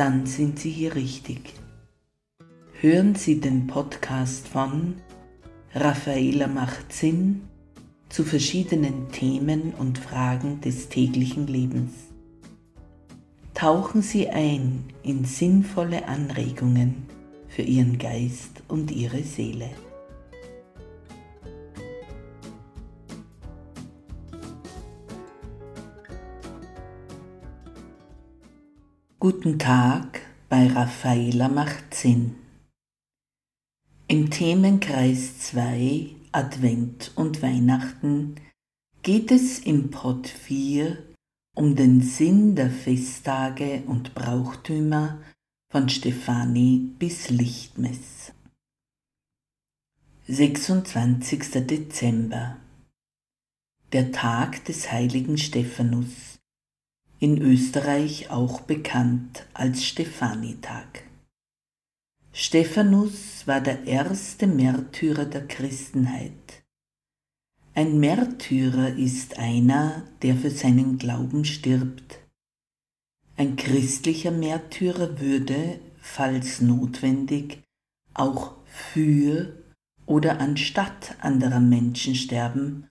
dann sind Sie hier richtig. Hören Sie den Podcast von Raffaela macht Sinn zu verschiedenen Themen und Fragen des täglichen Lebens. Tauchen Sie ein in sinnvolle Anregungen für Ihren Geist und Ihre Seele. Guten Tag bei Raffaela macht Sinn. Im Themenkreis 2 Advent und Weihnachten geht es im Pod 4 um den Sinn der Festtage und Brauchtümer von Stefani bis Lichtmess. 26. Dezember Der Tag des heiligen Stephanus in Österreich auch bekannt als Stefanitag. Stephanus war der erste Märtyrer der Christenheit. Ein Märtyrer ist einer, der für seinen Glauben stirbt. Ein christlicher Märtyrer würde, falls notwendig, auch für oder anstatt anderer Menschen sterben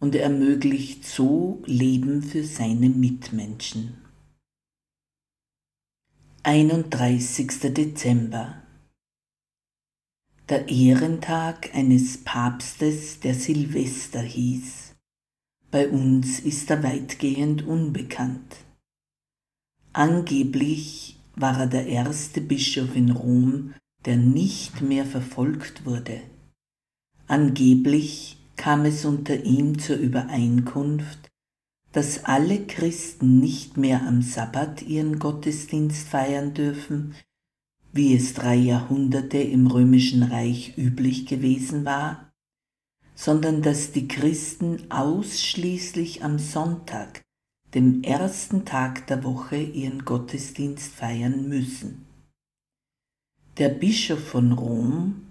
und ermöglicht so Leben für seine Mitmenschen. 31. Dezember Der Ehrentag eines Papstes, der Silvester hieß. Bei uns ist er weitgehend unbekannt. Angeblich war er der erste Bischof in Rom, der nicht mehr verfolgt wurde. Angeblich kam es unter ihm zur Übereinkunft, dass alle Christen nicht mehr am Sabbat ihren Gottesdienst feiern dürfen, wie es drei Jahrhunderte im römischen Reich üblich gewesen war, sondern dass die Christen ausschließlich am Sonntag, dem ersten Tag der Woche, ihren Gottesdienst feiern müssen. Der Bischof von Rom,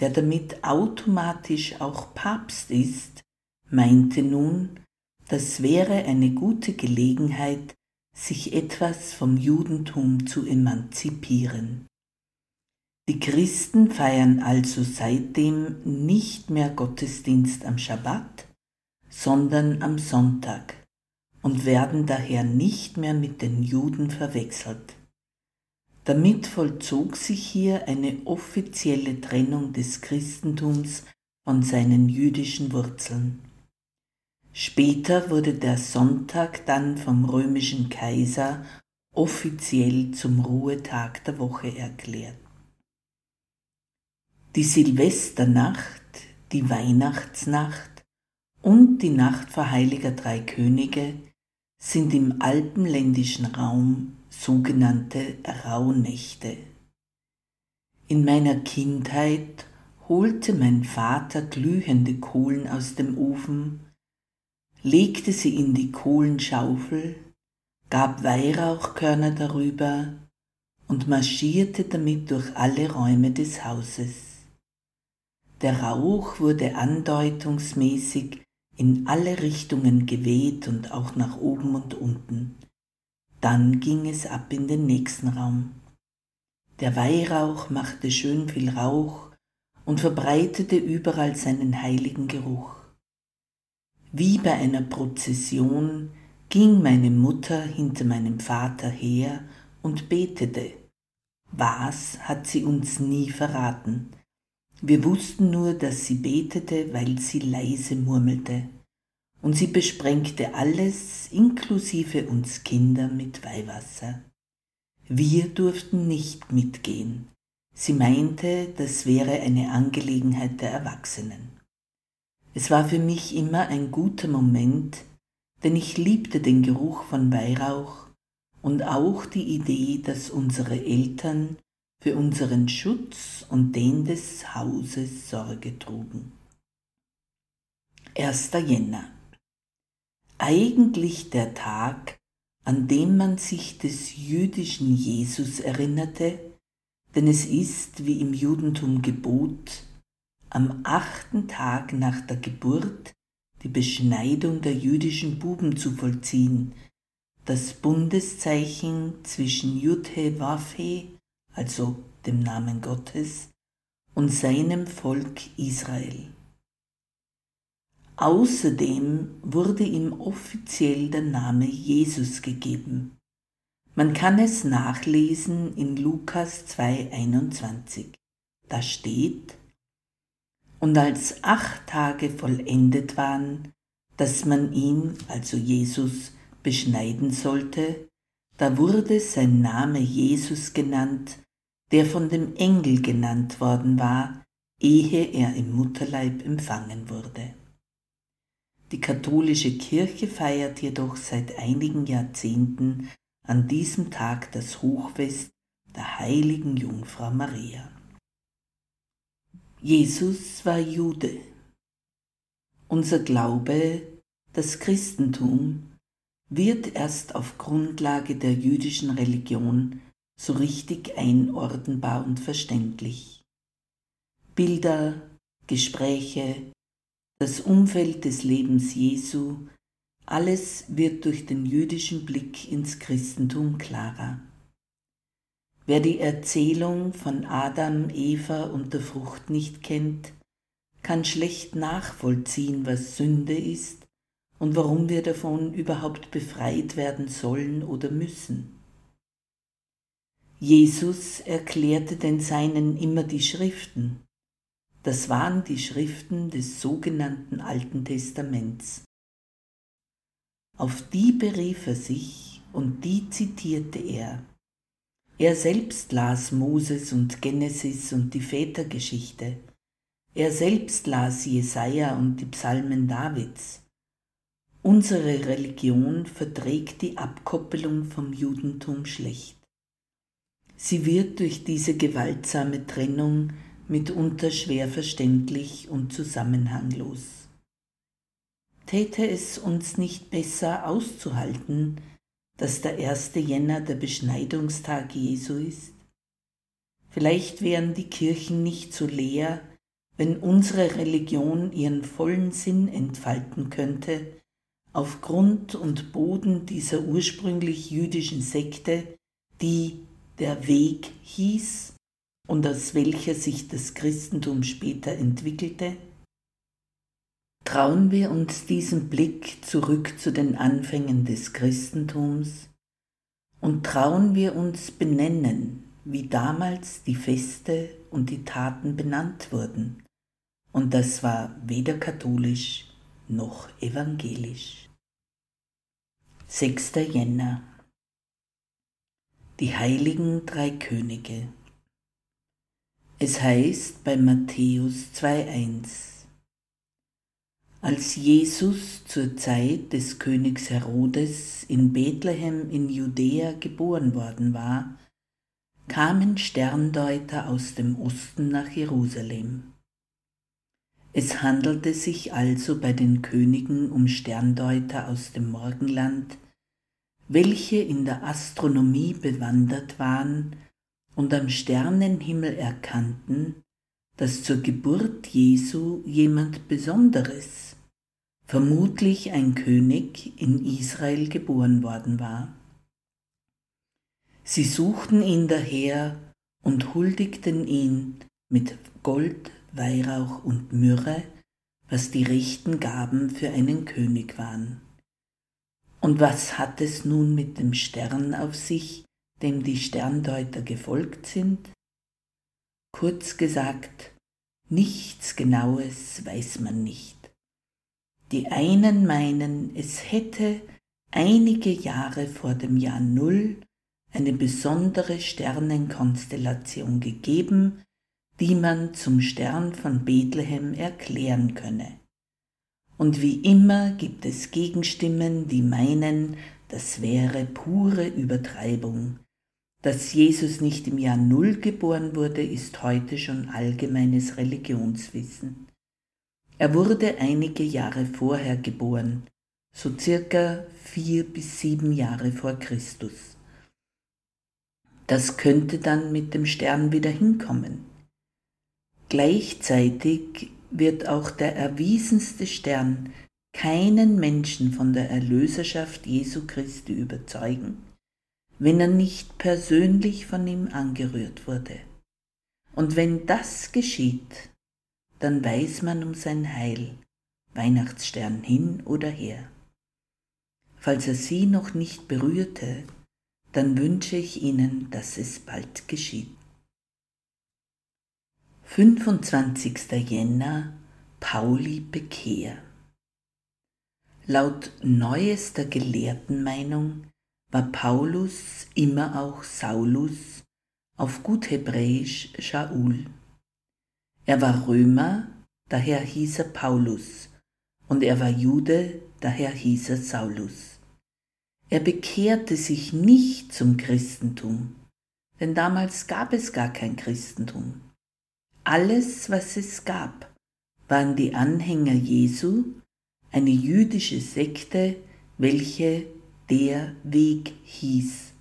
der damit automatisch auch Papst ist, meinte nun, das wäre eine gute Gelegenheit, sich etwas vom Judentum zu emanzipieren. Die Christen feiern also seitdem nicht mehr Gottesdienst am Schabbat, sondern am Sonntag und werden daher nicht mehr mit den Juden verwechselt. Damit vollzog sich hier eine offizielle Trennung des Christentums von seinen jüdischen Wurzeln. Später wurde der Sonntag dann vom römischen Kaiser offiziell zum Ruhetag der Woche erklärt. Die Silvesternacht, die Weihnachtsnacht und die Nacht vor Heiliger Drei Könige sind im alpenländischen Raum sogenannte Rauhnächte. In meiner Kindheit holte mein Vater glühende Kohlen aus dem Ofen, legte sie in die Kohlenschaufel, gab Weihrauchkörner darüber und marschierte damit durch alle Räume des Hauses. Der Rauch wurde andeutungsmäßig in alle Richtungen geweht und auch nach oben und unten. Dann ging es ab in den nächsten Raum. Der Weihrauch machte schön viel Rauch und verbreitete überall seinen heiligen Geruch. Wie bei einer Prozession ging meine Mutter hinter meinem Vater her und betete. Was hat sie uns nie verraten. Wir wussten nur, dass sie betete, weil sie leise murmelte und sie besprengte alles, inklusive uns Kinder, mit Weihwasser. Wir durften nicht mitgehen. Sie meinte, das wäre eine Angelegenheit der Erwachsenen. Es war für mich immer ein guter Moment, denn ich liebte den Geruch von Weihrauch und auch die Idee, dass unsere Eltern für unseren Schutz und den des Hauses Sorge trugen. 1. Jänner Eigentlich der Tag, an dem man sich des jüdischen Jesus erinnerte, denn es ist, wie im Judentum Gebot, am achten Tag nach der Geburt die Beschneidung der jüdischen Buben zu vollziehen, das Bundeszeichen zwischen Judhe Wafhe, also dem Namen Gottes, und seinem Volk Israel. Außerdem wurde ihm offiziell der Name Jesus gegeben. Man kann es nachlesen in Lukas 2.21. Da steht, und als acht Tage vollendet waren, dass man ihn, also Jesus, beschneiden sollte, da wurde sein Name Jesus genannt, der von dem Engel genannt worden war, ehe er im Mutterleib empfangen wurde. Die katholische Kirche feiert jedoch seit einigen Jahrzehnten an diesem Tag das Hochfest der heiligen Jungfrau Maria. Jesus war Jude. Unser Glaube, das Christentum, wird erst auf Grundlage der jüdischen Religion so richtig einordnbar und verständlich. Bilder, Gespräche, das Umfeld des Lebens Jesu, alles wird durch den jüdischen Blick ins Christentum klarer. Wer die Erzählung von Adam, Eva und der Frucht nicht kennt, kann schlecht nachvollziehen, was Sünde ist und warum wir davon überhaupt befreit werden sollen oder müssen. Jesus erklärte den Seinen immer die Schriften. Das waren die Schriften des sogenannten Alten Testaments. Auf die berief er sich und die zitierte er. Er selbst las Moses und Genesis und die Vätergeschichte. Er selbst las Jesaja und die Psalmen Davids. Unsere Religion verträgt die Abkoppelung vom Judentum schlecht. Sie wird durch diese gewaltsame Trennung mitunter schwer verständlich und zusammenhanglos. Täte es uns nicht besser auszuhalten, dass der 1. Jänner der Beschneidungstag Jesu ist? Vielleicht wären die Kirchen nicht so leer, wenn unsere Religion ihren vollen Sinn entfalten könnte, auf Grund und Boden dieser ursprünglich jüdischen Sekte, die der Weg hieß und aus welcher sich das Christentum später entwickelte? Trauen wir uns diesen Blick zurück zu den Anfängen des Christentums und trauen wir uns benennen, wie damals die Feste und die Taten benannt wurden, und das war weder katholisch noch evangelisch. 6. Jänner Die heiligen drei Könige Es heißt bei Matthäus 2.1 Als Jesus zur Zeit des Königs Herodes in Bethlehem in Judäa geboren worden war, kamen Sterndeuter aus dem Osten nach Jerusalem. Es handelte sich also bei den Königen um Sterndeuter aus dem Morgenland, welche in der Astronomie bewandert waren und am Sternenhimmel erkannten, dass zur Geburt Jesu jemand Besonderes, vermutlich ein König in Israel geboren worden war. Sie suchten ihn daher und huldigten ihn mit Gold, Weihrauch und Myrrhe, was die rechten Gaben für einen König waren. Und was hat es nun mit dem Stern auf sich, dem die Sterndeuter gefolgt sind? Kurz gesagt, nichts Genaues weiß man nicht. Die einen meinen, es hätte einige Jahre vor dem Jahr Null eine besondere Sternenkonstellation gegeben, die man zum Stern von Bethlehem erklären könne. Und wie immer gibt es Gegenstimmen, die meinen, das wäre pure Übertreibung. Dass Jesus nicht im Jahr Null geboren wurde, ist heute schon allgemeines Religionswissen. Er wurde einige Jahre vorher geboren, so circa vier bis sieben Jahre vor Christus. Das könnte dann mit dem Stern wieder hinkommen. Gleichzeitig wird auch der erwiesenste Stern keinen Menschen von der Erlöserschaft Jesu Christi überzeugen, wenn er nicht persönlich von ihm angerührt wurde. Und wenn das geschieht, dann weiß man um sein Heil, Weihnachtsstern hin oder her. Falls er sie noch nicht berührte, dann wünsche ich Ihnen, dass es bald geschieht. 25. Jänner Pauli Bekehr Laut neuester Gelehrtenmeinung war Paulus immer auch Saulus, auf gut Hebräisch Shaul. Er war Römer, daher hieß er Paulus, und er war Jude, daher hieß er Saulus. Er bekehrte sich nicht zum Christentum, denn damals gab es gar kein Christentum. Alles, was es gab, waren die Anhänger Jesu, eine jüdische Sekte, welche der Weg hieß.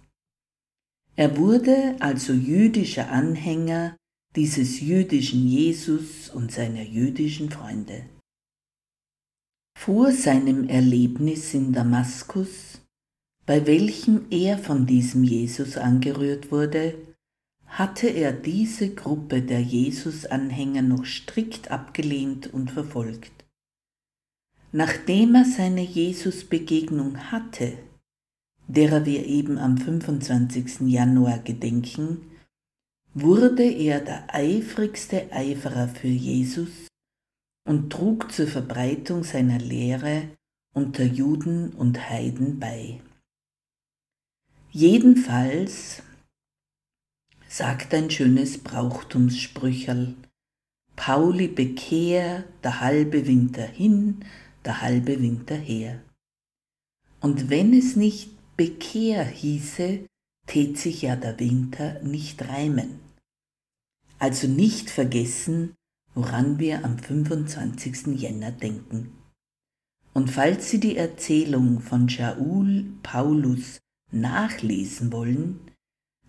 Er wurde also jüdischer Anhänger dieses jüdischen Jesus und seiner jüdischen Freunde. Vor seinem Erlebnis in Damaskus, bei welchem er von diesem Jesus angerührt wurde, hatte er diese Gruppe der Jesus-Anhänger noch strikt abgelehnt und verfolgt. Nachdem er seine Jesus-Begegnung hatte, derer wir eben am 25. Januar gedenken, wurde er der eifrigste Eiferer für Jesus und trug zur Verbreitung seiner Lehre unter Juden und Heiden bei. Jedenfalls sagt ein schönes Brauchtumssprücherl, Pauli bekehr, der halbe Winter hin, der halbe Winter her. Und wenn es nicht Bekehr hieße, tät sich ja der Winter nicht reimen. Also nicht vergessen, woran wir am 25. Jänner denken. Und falls Sie die Erzählung von Shaul Paulus nachlesen wollen,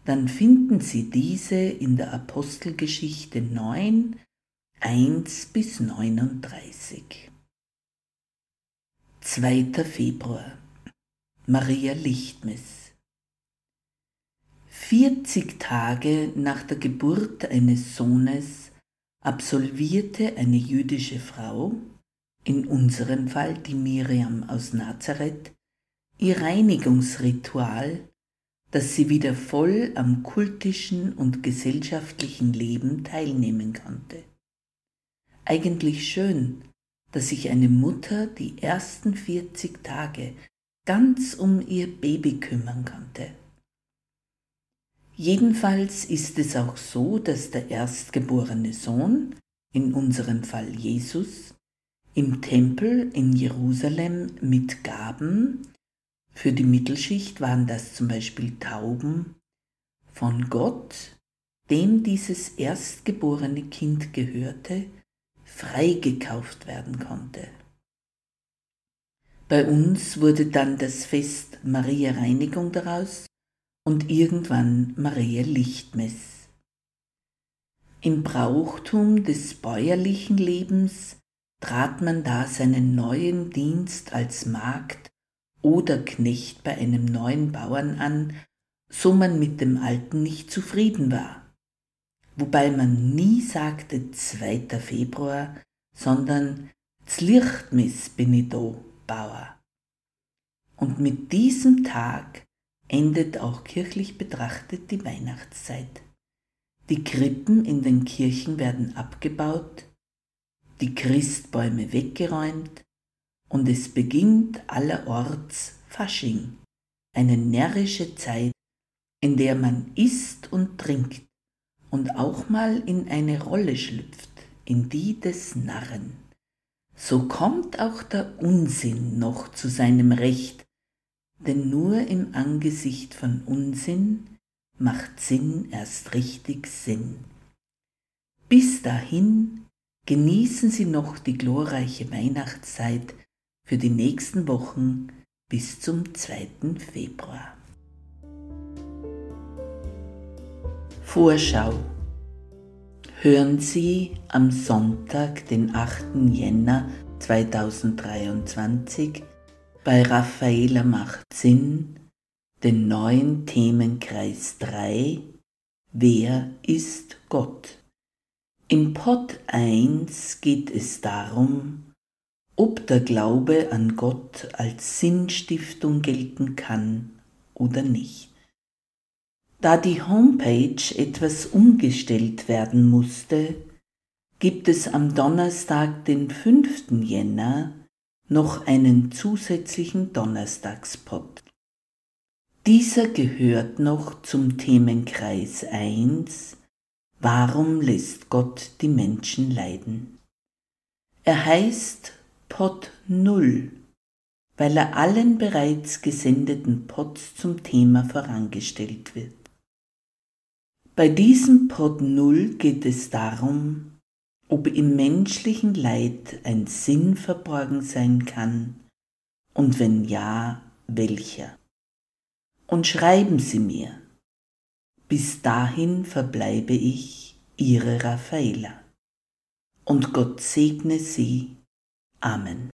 dann finden Sie diese in der Apostelgeschichte 9, 1 bis 39. 2. Februar Maria Lichtmes 40 Tage nach der Geburt eines Sohnes absolvierte eine jüdische Frau, in unserem Fall die Miriam aus Nazareth, ihr Reinigungsritual, dass sie wieder voll am kultischen und gesellschaftlichen Leben teilnehmen konnte. Eigentlich schön, dass sich eine Mutter die ersten 40 Tage ganz um ihr Baby kümmern konnte. Jedenfalls ist es auch so, dass der erstgeborene Sohn, in unserem Fall Jesus, im Tempel in Jerusalem mit Gaben, für die Mittelschicht waren das zum Beispiel Tauben, von Gott, dem dieses erstgeborene Kind gehörte, freigekauft werden konnte. Bei uns wurde dann das Fest Maria Reinigung daraus und irgendwann Maria Lichtmess. Im Brauchtum des bäuerlichen Lebens trat man da seinen neuen Dienst als Magd oder Knecht bei einem neuen Bauern an, so man mit dem alten nicht zufrieden war wobei man nie sagte 2. Februar, sondern Zlichtmis bin ich da, Bauer. Und mit diesem Tag endet auch kirchlich betrachtet die Weihnachtszeit. Die Krippen in den Kirchen werden abgebaut, die Christbäume weggeräumt und es beginnt allerorts Fasching, eine närrische Zeit, in der man isst und trinkt, und auch mal in eine Rolle schlüpft, in die des Narren. So kommt auch der Unsinn noch zu seinem Recht, denn nur im Angesicht von Unsinn macht Sinn erst richtig Sinn. Bis dahin genießen Sie noch die glorreiche Weihnachtszeit für die nächsten Wochen bis zum 2. Februar. Vorschau Hören Sie am Sonntag, den 8. Jänner 2023 bei Raffaela macht Sinn den neuen Themenkreis 3 Wer ist Gott? Im Pod 1 geht es darum, ob der Glaube an Gott als Sinnstiftung gelten kann oder nicht. Da die Homepage etwas umgestellt werden musste, gibt es am Donnerstag, den 5. Jänner, noch einen zusätzlichen Donnerstagspot. Dieser gehört noch zum Themenkreis 1 Warum lässt Gott die Menschen leiden? Er heißt Pot 0, weil er allen bereits gesendeten Pots zum Thema vorangestellt wird. Bei diesem Pod 0 geht es darum, ob im menschlichen Leid ein Sinn verborgen sein kann und wenn ja, welcher. Und schreiben Sie mir. Bis dahin verbleibe ich, Ihre Raffaela. Und Gott segne Sie. Amen.